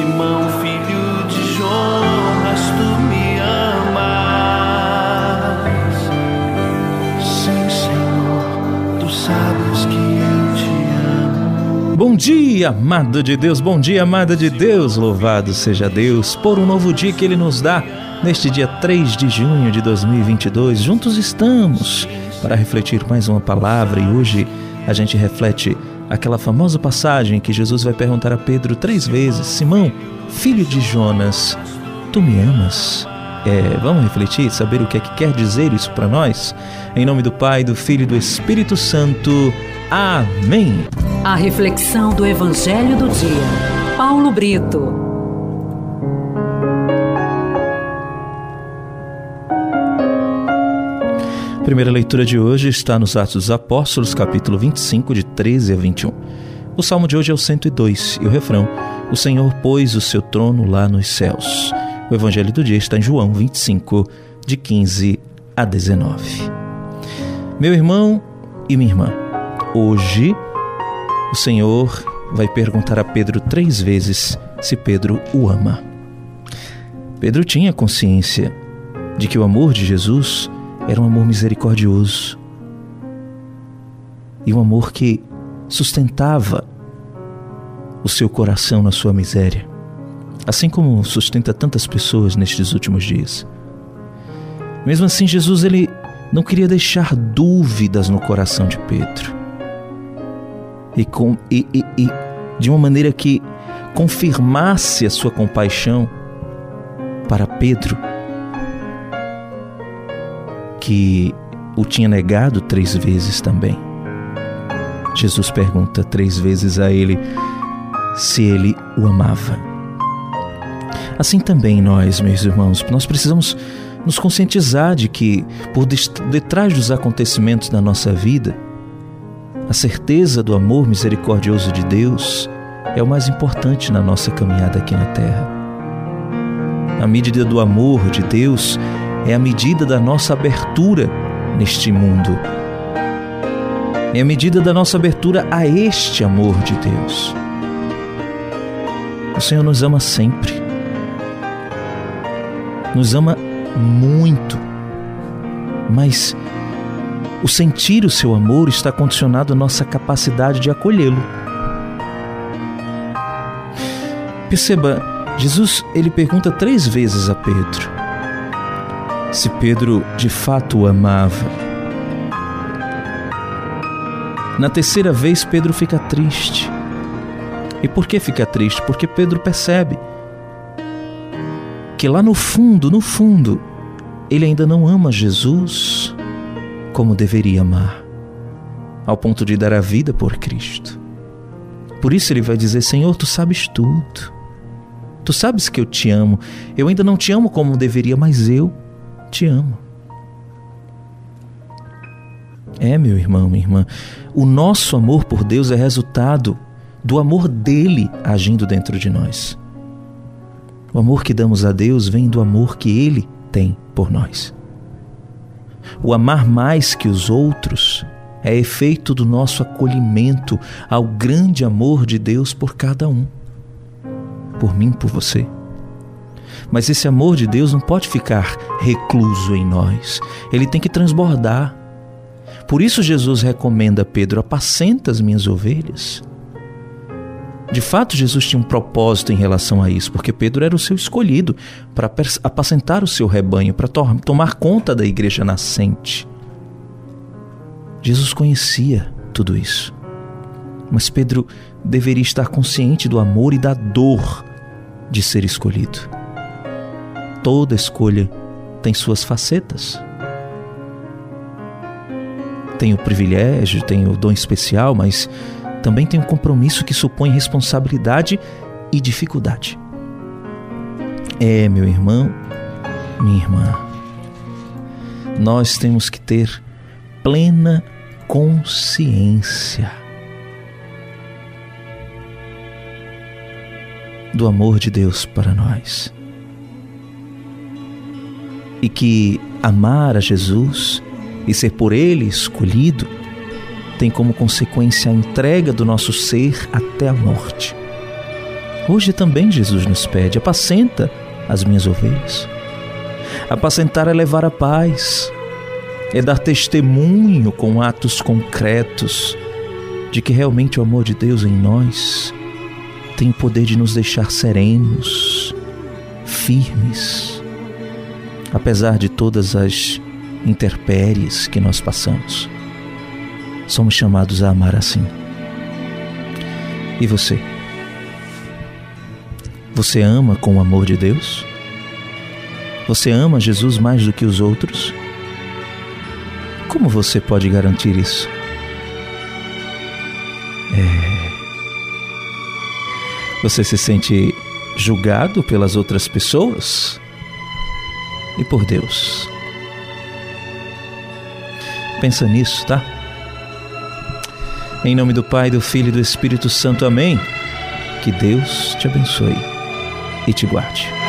Simão, filho de Jonas, tu me amas. Sim, Senhor, tu sabes que eu te amo. Bom dia, amado de Deus, bom dia, amada de Deus. Louvado seja Deus por um novo dia que Ele nos dá. Neste dia 3 de junho de 2022, juntos estamos para refletir mais uma palavra e hoje a gente reflete aquela famosa passagem que Jesus vai perguntar a Pedro três vezes: Simão, filho de Jonas, tu me amas? É, vamos refletir, saber o que é que quer dizer isso para nós? Em nome do Pai, do Filho e do Espírito Santo. Amém. A reflexão do Evangelho do Dia. Paulo Brito. Primeira leitura de hoje está nos Atos dos Apóstolos, capítulo 25, de 13 a 21. O salmo de hoje é o 102 e o refrão: O Senhor pôs o seu trono lá nos céus. O evangelho do dia está em João 25, de 15 a 19. Meu irmão e minha irmã, hoje o Senhor vai perguntar a Pedro três vezes se Pedro o ama. Pedro tinha consciência de que o amor de Jesus era um amor misericordioso e um amor que sustentava o seu coração na sua miséria, assim como sustenta tantas pessoas nestes últimos dias. Mesmo assim, Jesus ele não queria deixar dúvidas no coração de Pedro. E, com, e, e, e de uma maneira que confirmasse a sua compaixão para Pedro que o tinha negado três vezes também. Jesus pergunta três vezes a ele se ele o amava. Assim também nós, meus irmãos, nós precisamos nos conscientizar de que, por detrás dos acontecimentos da nossa vida, a certeza do amor misericordioso de Deus é o mais importante na nossa caminhada aqui na Terra. A medida do amor de Deus é a medida da nossa abertura neste mundo. É a medida da nossa abertura a este amor de Deus. O Senhor nos ama sempre. Nos ama muito. Mas o sentir o seu amor está condicionado à nossa capacidade de acolhê-lo. Perceba, Jesus ele pergunta três vezes a Pedro: se Pedro de fato o amava. Na terceira vez, Pedro fica triste. E por que fica triste? Porque Pedro percebe que lá no fundo, no fundo, ele ainda não ama Jesus como deveria amar, ao ponto de dar a vida por Cristo. Por isso ele vai dizer: Senhor, tu sabes tudo. Tu sabes que eu te amo. Eu ainda não te amo como deveria, mas eu te amo. É, meu irmão, minha irmã, o nosso amor por Deus é resultado do amor dele agindo dentro de nós. O amor que damos a Deus vem do amor que ele tem por nós. O amar mais que os outros é efeito do nosso acolhimento ao grande amor de Deus por cada um. Por mim, por você. Mas esse amor de Deus não pode ficar recluso em nós. Ele tem que transbordar. Por isso Jesus recomenda a Pedro: apacenta as minhas ovelhas. De fato, Jesus tinha um propósito em relação a isso, porque Pedro era o seu escolhido para apacentar o seu rebanho, para to tomar conta da igreja nascente. Jesus conhecia tudo isso. Mas Pedro deveria estar consciente do amor e da dor de ser escolhido. Toda escolha tem suas facetas. Tem o privilégio, tem o dom especial, mas também tem um compromisso que supõe responsabilidade e dificuldade. É, meu irmão, minha irmã, nós temos que ter plena consciência do amor de Deus para nós e que amar a Jesus e ser por Ele escolhido tem como consequência a entrega do nosso ser até a morte. Hoje também Jesus nos pede: apacenta as minhas ovelhas. Apacentar é levar a paz, é dar testemunho com atos concretos de que realmente o amor de Deus em nós tem o poder de nos deixar serenos, firmes, apesar de todas as intempéries que nós passamos. Somos chamados a amar assim. E você? Você ama com o amor de Deus? Você ama Jesus mais do que os outros? Como você pode garantir isso? É... Você se sente julgado pelas outras pessoas? E por Deus? Pensa nisso, tá? Em nome do Pai, do Filho e do Espírito Santo. Amém. Que Deus te abençoe e te guarde.